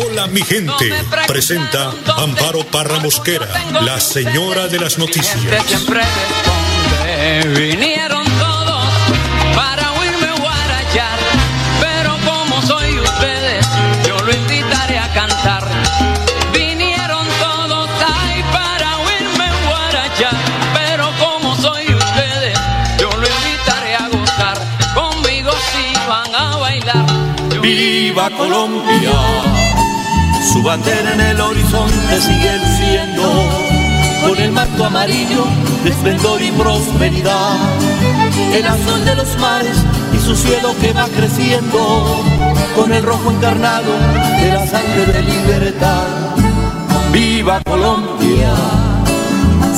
Hola mi gente, presenta Amparo Parra Mosquera, la señora de las noticias. Vinieron todos para oírme guarachar. Pero como soy ustedes, yo lo invitaré a cantar. Vinieron todos ahí para oírme guarachar. Pero como soy ustedes, yo lo invitaré a gozar. Conmigo si van a bailar. Yo ¡Viva Colombia! Su bandera en el horizonte sigue luciendo con el manto amarillo de esplendor y prosperidad. El azul de los mares y su cielo que va creciendo con el rojo encarnado de la sangre de libertad. ¡Viva Colombia!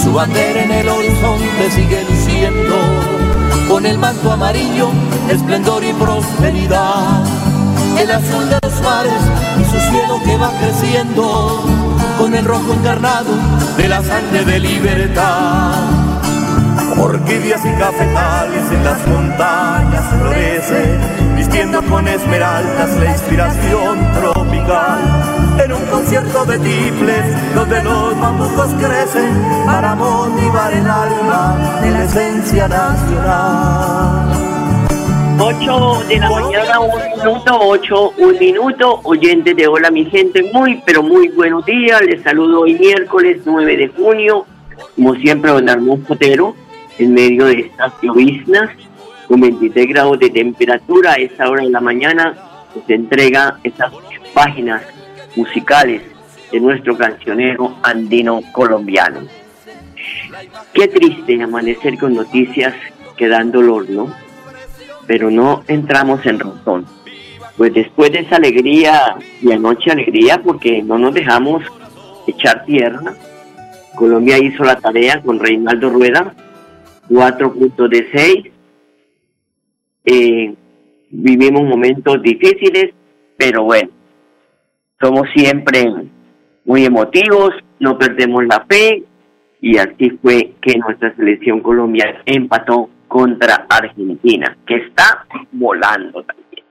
Su bandera en el horizonte sigue luciendo con el manto amarillo, esplendor y prosperidad. El azul de los mares y su cielo que va creciendo con el rojo encarnado de la sangre de libertad. Orquídeas y cafetales en las montañas florecen, vistiendo con esmeraldas la inspiración tropical. En un concierto de tiples donde los bambucos crecen para motivar el alma de la esencia nacional. 8 de la mañana, un minuto, 8, un minuto, oyentes de Hola mi gente, muy pero muy buenos días, les saludo hoy miércoles 9 de junio, como siempre don Armón Potero, en medio de estas lloviznas, con 23 grados de temperatura a esta hora de la mañana, se entrega estas páginas musicales de nuestro cancionero andino colombiano. Qué triste amanecer con noticias que dan dolor, ¿no? Pero no entramos en razón. Pues después de esa alegría y anoche alegría porque no nos dejamos echar tierra, Colombia hizo la tarea con Reinaldo Rueda, cuatro puntos de seis. Eh, vivimos momentos difíciles, pero bueno, somos siempre muy emotivos, no perdemos la fe y así fue que nuestra selección colombiana empató contra Argentina, que está volando también.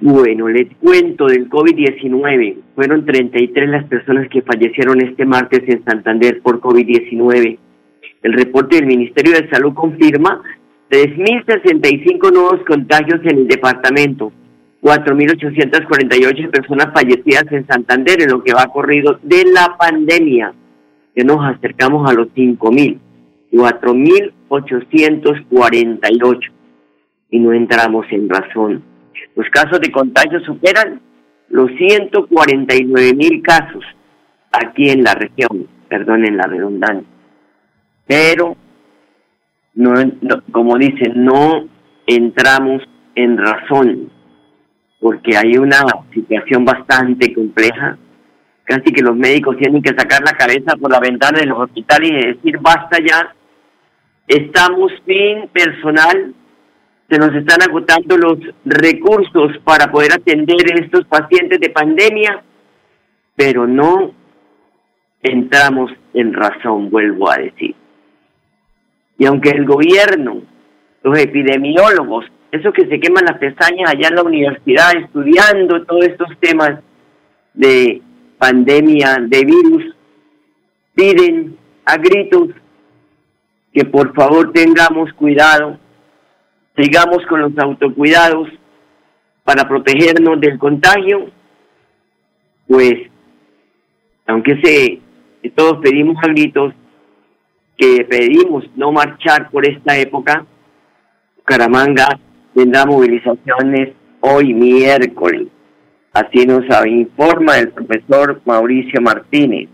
Bueno, les cuento del COVID-19. Fueron 33 las personas que fallecieron este martes en Santander por COVID-19. El reporte del Ministerio de Salud confirma 3.065 nuevos contagios en el departamento, 4.848 personas fallecidas en Santander en lo que va corrido de la pandemia, que nos acercamos a los 5.000. 4.848 y no entramos en razón. Los casos de contagio superan los 149.000 casos aquí en la región, perdonen la redundancia. Pero, no, no, como dicen, no entramos en razón, porque hay una situación bastante compleja casi que los médicos tienen que sacar la cabeza por la ventana de los hospitales y decir basta ya, estamos sin personal, se nos están agotando los recursos para poder atender a estos pacientes de pandemia, pero no entramos en razón, vuelvo a decir. Y aunque el gobierno, los epidemiólogos, esos que se queman las pestañas allá en la universidad estudiando todos estos temas de pandemia, de virus, piden a gritos que por favor tengamos cuidado, sigamos con los autocuidados para protegernos del contagio, pues aunque se todos pedimos a gritos que pedimos no marchar por esta época, Caramanga tendrá movilizaciones hoy miércoles. Así nos informa el profesor Mauricio Martínez.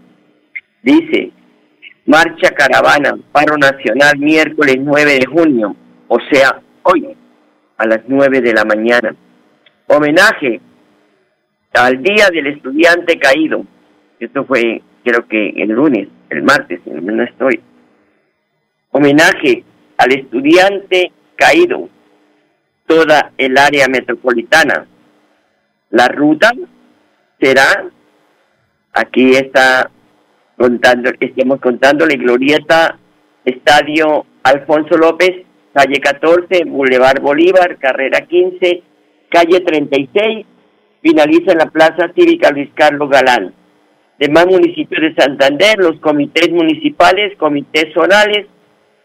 Dice, marcha caravana, paro nacional miércoles 9 de junio, o sea, hoy, a las 9 de la mañana. Homenaje al Día del Estudiante Caído. Esto fue, creo que el lunes, el martes, no estoy. Homenaje al estudiante caído, toda el área metropolitana. La ruta será, aquí está contando, estamos contándole Glorieta, Estadio Alfonso López, calle 14, Boulevard Bolívar, carrera 15, calle 36, finaliza en la Plaza Cívica Luis Carlos Galán. Demás municipios de Santander, los comités municipales, comités zonales,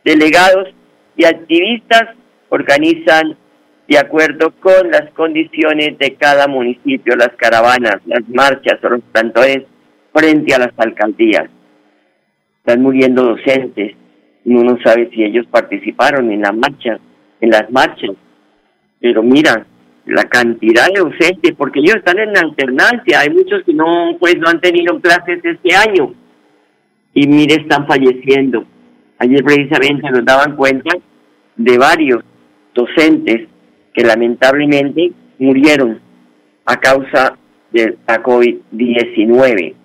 delegados y activistas organizan de acuerdo con las condiciones de cada municipio las caravanas, las marchas o los plantores frente a las alcaldías. Están muriendo docentes, uno no sabe si ellos participaron en la marcha, en las marchas. Pero mira, la cantidad de docentes, porque ellos están en alternancia, hay muchos que no, pues no han tenido clases este año. Y mire, están falleciendo. Ayer precisamente nos daban cuenta de varios docentes que lamentablemente murieron a causa de la COVID-19.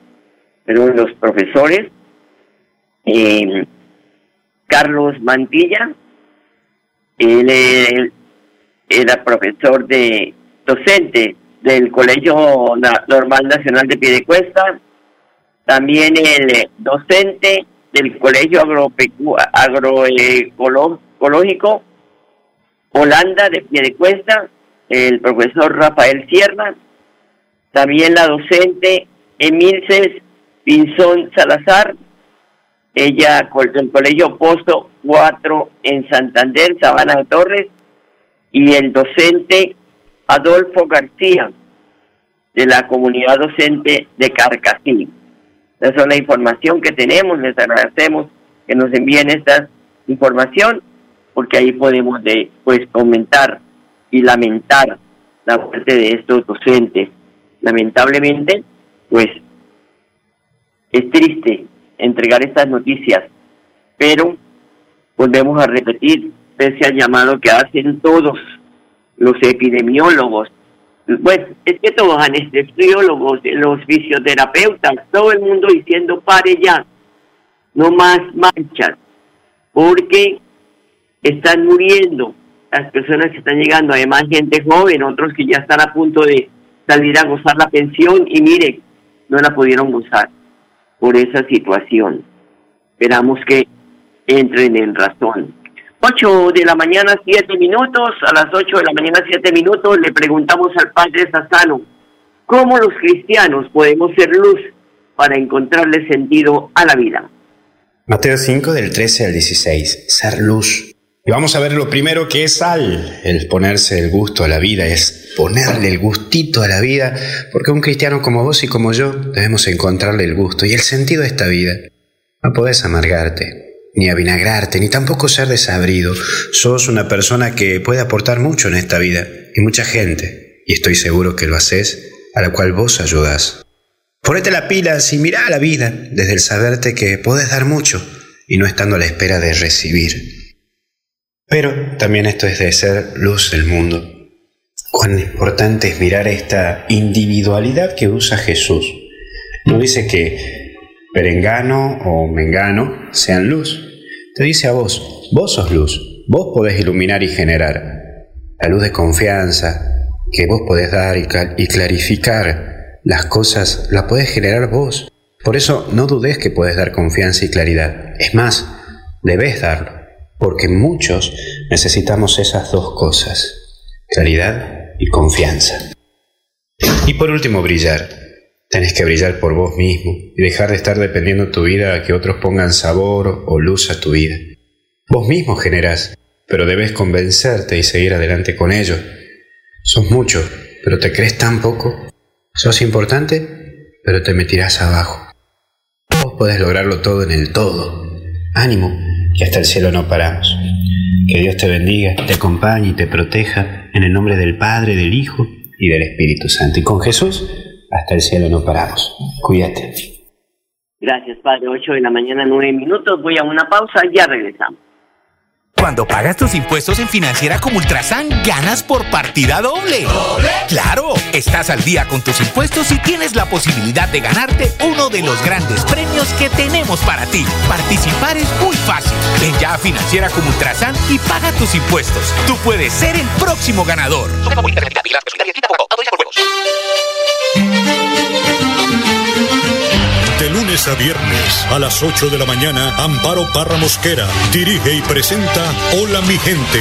Pero los profesores eh, Carlos Mantilla. Él, era profesor de docente del Colegio Normal Nacional de Piedecuesta, también el docente del Colegio Agroecológico Holanda de Piedecuesta, el profesor Rafael Sierra, también la docente Emilces Pinzón Salazar, ella del Colegio Posto 4 en Santander, Sabana de Torres, y el docente Adolfo García de la comunidad docente de Carcasí. Esa es la información que tenemos, les agradecemos que nos envíen esta información porque ahí podemos de, pues comentar y lamentar la muerte de estos docentes. Lamentablemente, pues es triste entregar estas noticias, pero volvemos a repetir, pese al llamado que hacen todos los epidemiólogos, pues es que todos anestesiólogos, los fisioterapeutas, todo el mundo diciendo pare ya, no más marchas, porque están muriendo las personas que están llegando, además gente joven, otros que ya están a punto de salir a gozar la pensión y mire, no la pudieron gozar por esa situación. Esperamos que entren en razón. 8 de la mañana, 7 minutos. A las 8 de la mañana, 7 minutos, le preguntamos al Padre Sassano, ¿cómo los cristianos podemos ser luz para encontrarle sentido a la vida? Mateo 5 del 13 al 16, ser luz. Y vamos a ver lo primero que es sal, el ponerse el gusto a la vida, es ponerle el gustito a la vida, porque un cristiano como vos y como yo debemos encontrarle el gusto y el sentido a esta vida. No podés amargarte, ni avinagrarte, ni tampoco ser desabrido. Sos una persona que puede aportar mucho en esta vida, y mucha gente, y estoy seguro que lo haces, a la cual vos ayudás. Ponete la pila y mirá a la vida desde el saberte que podés dar mucho y no estando a la espera de recibir. Pero también esto es de ser luz del mundo. Cuán importante es mirar esta individualidad que usa Jesús. No dice que perengano o mengano sean luz. Te dice a vos, vos sos luz, vos podés iluminar y generar. La luz de confianza que vos podés dar y clarificar las cosas, la podés generar vos. Por eso no dudes que podés dar confianza y claridad. Es más, debes darlo porque muchos necesitamos esas dos cosas, claridad y confianza. Y por último, brillar. Tenés que brillar por vos mismo y dejar de estar dependiendo tu vida a que otros pongan sabor o luz a tu vida. Vos mismo generás, pero debes convencerte y seguir adelante con ello. Sos mucho, pero te crees tan poco. Sos importante, pero te metirás abajo. Vos podés lograrlo todo en el todo. Ánimo, que hasta el cielo no paramos. Que Dios te bendiga, te acompañe y te proteja en el nombre del Padre, del Hijo y del Espíritu Santo. Y con Jesús, hasta el cielo no paramos. Cuídate. Gracias, Padre. 8 de la mañana, 9 minutos. Voy a una pausa, ya regresamos. Cuando pagas tus impuestos en Financiera como Ultrasan, ganas por partida doble. ¿Doble? ¡Claro! Estás al día con tus impuestos y tienes la posibilidad de ganarte uno de los grandes premios que para ti. Participar es muy fácil. Ven ya a Financiera como Ultrasan y paga tus impuestos. Tú puedes ser el próximo ganador. De lunes a viernes a las 8 de la mañana, Amparo Parra Mosquera dirige y presenta Hola mi gente.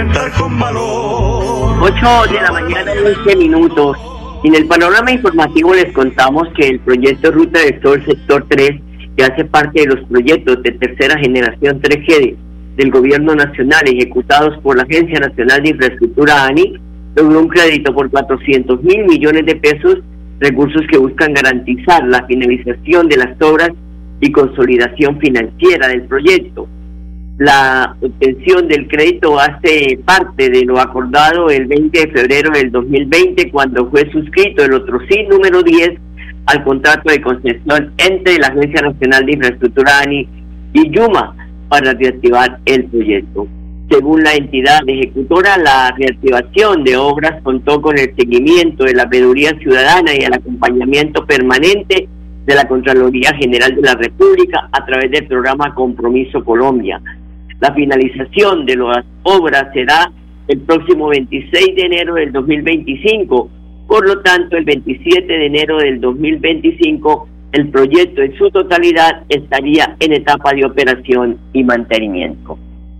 Enfrentar con valor. 8 de la mañana, 11 minutos. En el panorama informativo les contamos que el proyecto Ruta del Sol Sector 3, que hace parte de los proyectos de tercera generación 3G del Gobierno Nacional ejecutados por la Agencia Nacional de Infraestructura ANI, logró un crédito por 400 mil millones de pesos, recursos que buscan garantizar la finalización de las obras y consolidación financiera del proyecto. La obtención del crédito hace parte de lo acordado el 20 de febrero del 2020 cuando fue suscrito el otro sí número 10 al contrato de concesión entre la Agencia Nacional de Infraestructura ANI y Yuma para reactivar el proyecto. Según la entidad ejecutora, la reactivación de obras contó con el seguimiento de la veeduría ciudadana y el acompañamiento permanente de la Contraloría General de la República a través del programa Compromiso Colombia. La finalización de las obras será el próximo 26 de enero del 2025. Por lo tanto, el 27 de enero del 2025, el proyecto en su totalidad estaría en etapa de operación y mantenimiento.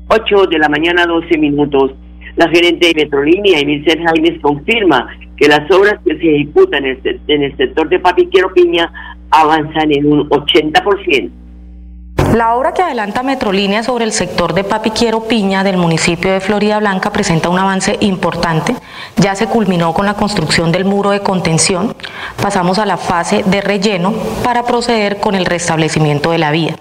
8 de la mañana, 12 minutos. La gerente de Metrolínea, Emilcer Jaimes, confirma que las obras que se ejecutan en el, en el sector de Papiquero Piña avanzan en un 80%. La obra que adelanta Metrolínea sobre el sector de Papiquiero Piña del municipio de Florida Blanca presenta un avance importante. Ya se culminó con la construcción del muro de contención. Pasamos a la fase de relleno para proceder con el restablecimiento de la vía.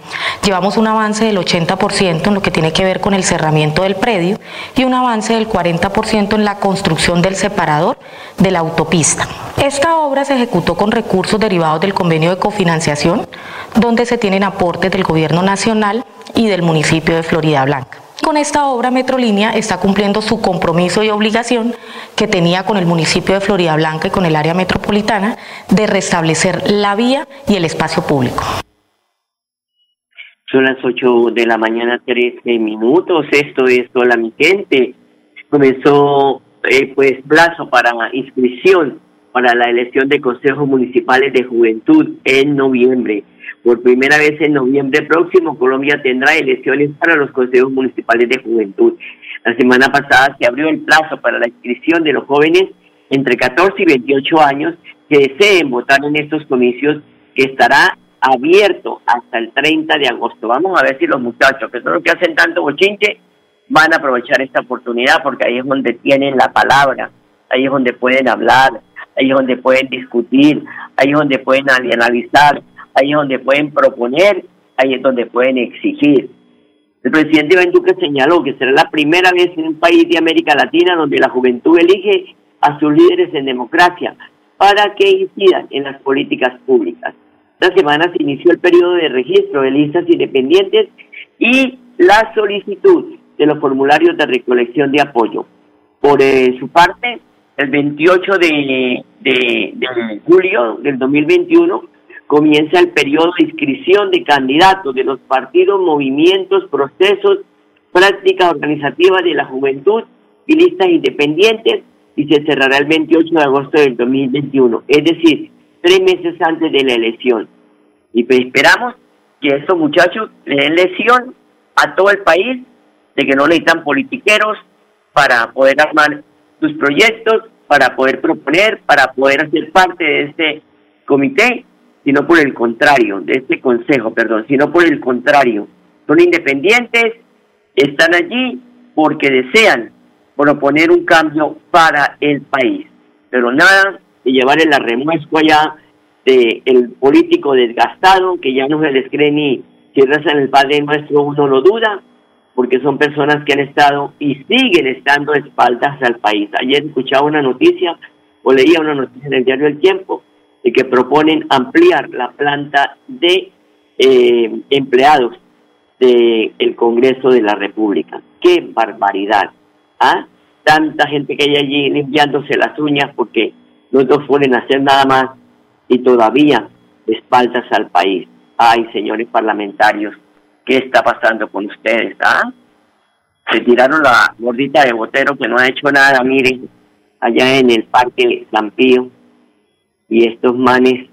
Llevamos un avance del 80% en lo que tiene que ver con el cerramiento del predio y un avance del 40% en la construcción del separador de la autopista. Esta obra se ejecutó con recursos derivados del convenio de cofinanciación, donde se tienen aportes del gobierno nacional y del municipio de Florida Blanca. Con esta obra Metrolínea está cumpliendo su compromiso y obligación que tenía con el municipio de Florida Blanca y con el área metropolitana de restablecer la vía y el espacio público. Son las 8 de la mañana, 13 minutos. Esto es Hola mi gente. Comenzó eh, pues plazo para inscripción para la elección de consejos municipales de juventud en noviembre. Por primera vez en noviembre próximo, Colombia tendrá elecciones para los consejos municipales de juventud. La semana pasada se abrió el plazo para la inscripción de los jóvenes entre 14 y 28 años que deseen votar en estos comicios, que estará abierto hasta el 30 de agosto. Vamos a ver si los muchachos, que son los que hacen tanto bochinche, van a aprovechar esta oportunidad porque ahí es donde tienen la palabra, ahí es donde pueden hablar, ahí es donde pueden discutir, ahí es donde pueden analizar, ahí es donde pueden proponer, ahí es donde pueden exigir. El presidente Iván Duque señaló que será la primera vez en un país de América Latina donde la juventud elige a sus líderes en democracia para que incidan en las políticas públicas. Esta semana se inició el periodo de registro de listas independientes y la solicitud de los formularios de recolección de apoyo. Por eh, su parte, el 28 de, de, de julio del 2021 comienza el periodo de inscripción de candidatos de los partidos, movimientos, procesos, prácticas organizativas de la juventud y listas independientes y se cerrará el 28 de agosto del 2021, es decir, tres meses antes de la elección. Y pues esperamos que estos muchachos le den lección a todo el país de que no necesitan politiqueros para poder armar sus proyectos, para poder proponer, para poder hacer parte de este comité, sino por el contrario, de este consejo, perdón, sino por el contrario. Son independientes, están allí porque desean proponer un cambio para el país. Pero nada de llevar el arremuesco allá de el político desgastado, que ya no se les cree ni si rezan el Padre Nuestro, uno lo duda, porque son personas que han estado y siguen estando espaldas al país. Ayer escuchaba una noticia o leía una noticia en el diario El Tiempo de que proponen ampliar la planta de eh, empleados del Congreso de la República. ¡Qué barbaridad! ¿Ah? Tanta gente que hay allí limpiándose las uñas porque no dos pueden hacer nada más y todavía espaldas al país. Ay, señores parlamentarios, ¿qué está pasando con ustedes? ¿Ah? Se tiraron la gordita de Botero que no ha hecho nada, miren, allá en el Parque San y estos manes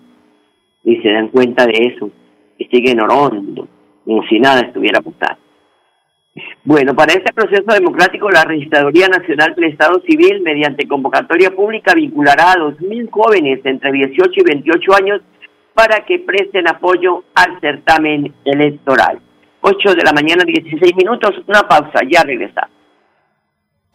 ni se dan cuenta de eso, y siguen orando, como si nada estuviera pasando. Bueno, para este proceso democrático, la Registraduría Nacional del Estado Civil, mediante convocatoria pública, vinculará a 2.000 jóvenes entre 18 y 28 años para que presten apoyo al certamen electoral. 8 de la mañana, 16 minutos, una pausa, ya regresamos.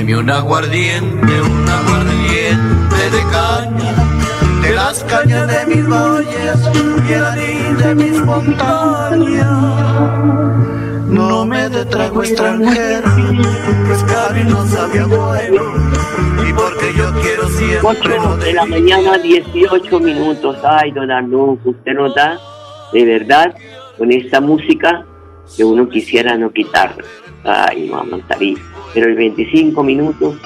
Un aguardiente, un aguardiente de caña, de las cañas de mis valles y el de mis montañas. No me de trago extranjero, pues casi no sabía bueno, y porque yo quiero siempre... 8 de la mañana, 18 minutos. Ay, don Arnulfo, usted nota, de verdad, con esta música que uno quisiera no quitarla. Ay, mamá, Tarí pero el 25 minutos,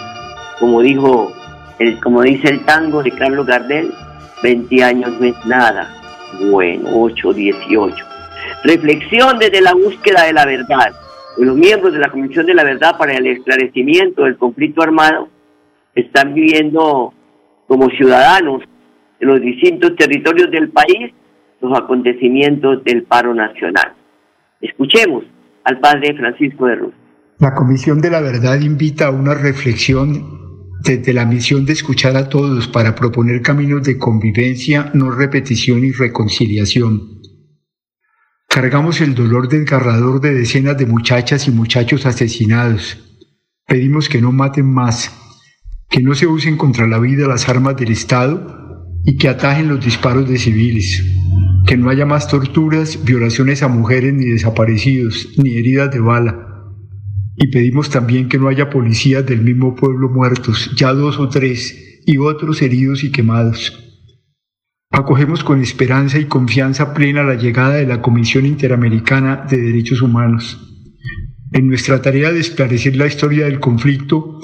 como dijo, el, como dice el tango de Carlos Gardel, 20 años no es nada. Bueno, 8, 18. Reflexión desde la búsqueda de la verdad. Los miembros de la Comisión de la Verdad para el esclarecimiento del conflicto armado están viviendo como ciudadanos en los distintos territorios del país los acontecimientos del paro nacional. Escuchemos al padre Francisco de Ruz. La Comisión de la Verdad invita a una reflexión desde la misión de escuchar a todos para proponer caminos de convivencia, no repetición y reconciliación. Cargamos el dolor desgarrador de decenas de muchachas y muchachos asesinados. Pedimos que no maten más, que no se usen contra la vida las armas del Estado y que atajen los disparos de civiles, que no haya más torturas, violaciones a mujeres ni desaparecidos, ni heridas de bala y pedimos también que no haya policías del mismo pueblo muertos, ya dos o tres, y otros heridos y quemados. Acogemos con esperanza y confianza plena la llegada de la Comisión Interamericana de Derechos Humanos. En nuestra tarea de esclarecer la historia del conflicto,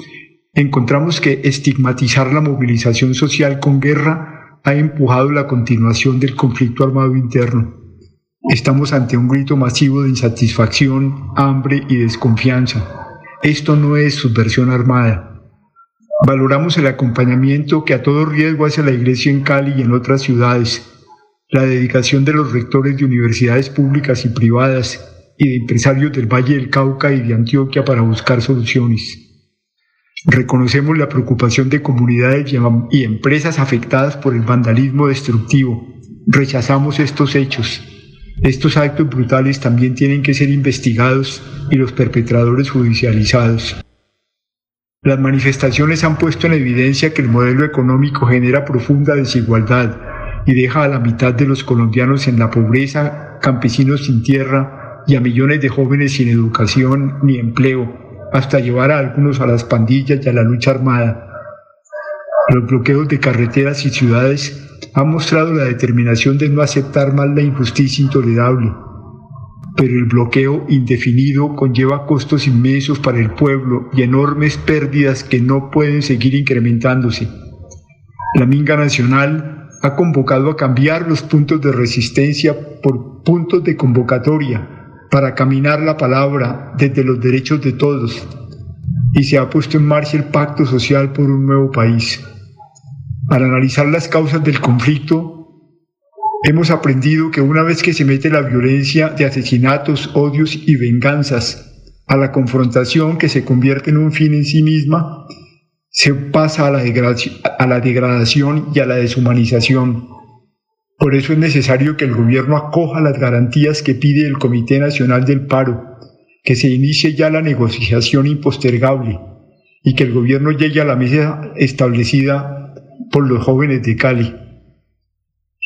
encontramos que estigmatizar la movilización social con guerra ha empujado la continuación del conflicto armado interno. Estamos ante un grito masivo de insatisfacción, hambre y desconfianza. Esto no es subversión armada Valoramos el acompañamiento que a todo riesgo hace la Iglesia en Cali y en otras ciudades, la dedicación de los rectores de universidades públicas y privadas y de empresarios del Valle del Cauca y de Antioquia para buscar soluciones. Reconocemos la preocupación de comunidades y empresas afectadas por el vandalismo destructivo. Rechazamos estos hechos. Estos actos brutales también tienen que ser investigados y los perpetradores judicializados. Las manifestaciones han puesto en evidencia que el modelo económico genera profunda desigualdad y deja a la mitad de los colombianos en la pobreza, campesinos sin tierra y a millones de jóvenes sin educación ni empleo, hasta llevar a algunos a las pandillas y a la lucha armada. Los bloqueos de carreteras y ciudades han mostrado la determinación de no aceptar más la injusticia intolerable pero el bloqueo indefinido conlleva costos inmensos para el pueblo y enormes pérdidas que no pueden seguir incrementándose. La Minga Nacional ha convocado a cambiar los puntos de resistencia por puntos de convocatoria para caminar la palabra desde los derechos de todos y se ha puesto en marcha el Pacto Social por un nuevo país. Para analizar las causas del conflicto, Hemos aprendido que una vez que se mete la violencia de asesinatos, odios y venganzas a la confrontación que se convierte en un fin en sí misma, se pasa a la, degradación y a la deshumanización. Por eso es necesario que el gobierno acoja las garantías que pide el Comité Nacional del Paro, que se inicie ya la negociación impostergable y que el gobierno llegue a la mesa establecida por los jóvenes de Cali.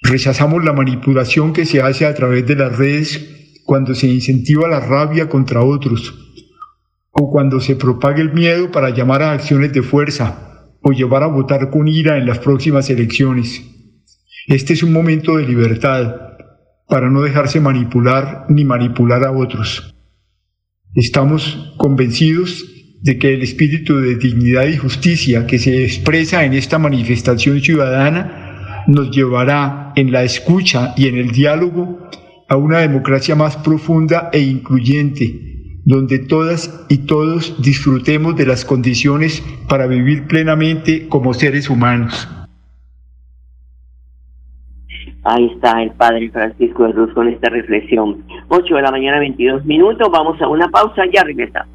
Rechazamos la manipulación que se hace a través de las redes cuando se incentiva la rabia contra otros o cuando se propaga el miedo para llamar a acciones de fuerza o llevar a votar con ira en las próximas elecciones. Este es un momento de libertad para no dejarse manipular ni manipular a otros. Estamos convencidos de que el espíritu de dignidad y justicia que se expresa en esta manifestación ciudadana nos llevará en la escucha y en el diálogo a una democracia más profunda e incluyente, donde todas y todos disfrutemos de las condiciones para vivir plenamente como seres humanos. Ahí está el Padre Francisco de con esta reflexión. 8 de la mañana, 22 minutos. Vamos a una pausa, ya regresamos.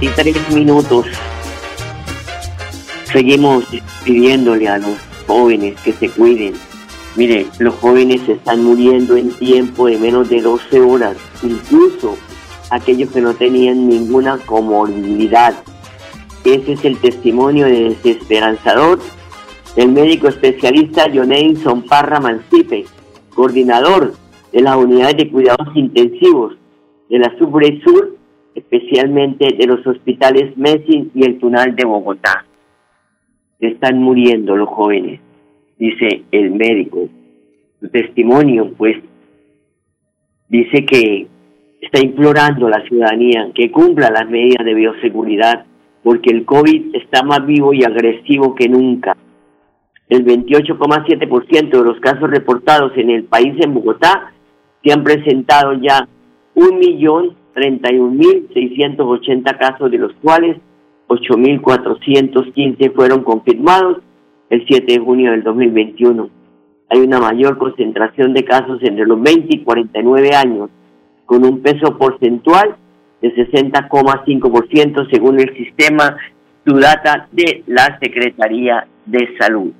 23 minutos. Seguimos pidiéndole a los jóvenes que se cuiden. Mire, los jóvenes están muriendo en tiempo de menos de 12 horas, incluso aquellos que no tenían ninguna comorbilidad. Ese es el testimonio de desesperanzador del médico especialista Jonelson Parra Mancipe, coordinador de las unidades de cuidados intensivos de la Sur especialmente de los hospitales Messi y el Tunal de Bogotá. Están muriendo los jóvenes, dice el médico. Su testimonio, pues, dice que está implorando a la ciudadanía que cumpla las medidas de bioseguridad porque el COVID está más vivo y agresivo que nunca. El 28,7% de los casos reportados en el país en Bogotá se han presentado ya 1.031.680 casos, de los cuales 8.415 fueron confirmados el 7 de junio del 2021. Hay una mayor concentración de casos entre los 20 y 49 años, con un peso porcentual de 60,5% según el sistema Sudata de la Secretaría de Salud.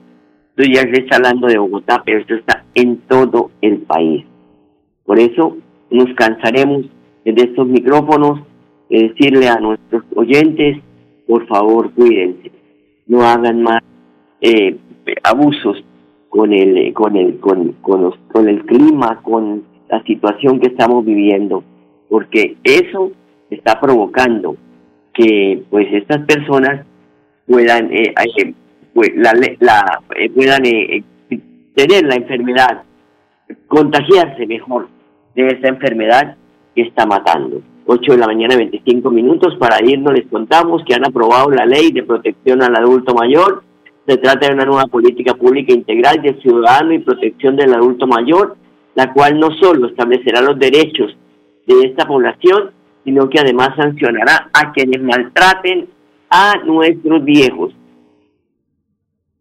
Esto ya está hablando de Bogotá, pero esto está en todo el país. Por eso nos cansaremos de estos micrófonos de decirle a nuestros oyentes, por favor, cuídense, no hagan más eh, abusos con el con el con, con, con el clima, con la situación que estamos viviendo, porque eso está provocando que pues estas personas puedan eh, eh, pues, la, la eh, puedan tener la enfermedad contagiarse mejor de esta enfermedad que está matando 8 de la mañana 25 minutos para irnos les contamos que han aprobado la ley de protección al adulto mayor se trata de una nueva política pública integral de ciudadano y protección del adulto mayor la cual no solo establecerá los derechos de esta población sino que además sancionará a quienes maltraten a nuestros viejos.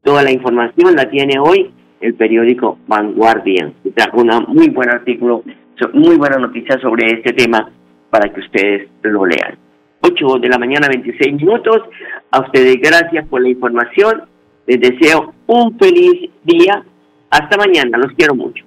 Toda la información la tiene hoy el periódico Vanguardia. Trajo una muy buen artículo, muy buena noticia sobre este tema para que ustedes lo lean. 8 de la mañana, 26 minutos. A ustedes gracias por la información. Les deseo un feliz día. Hasta mañana. Los quiero mucho.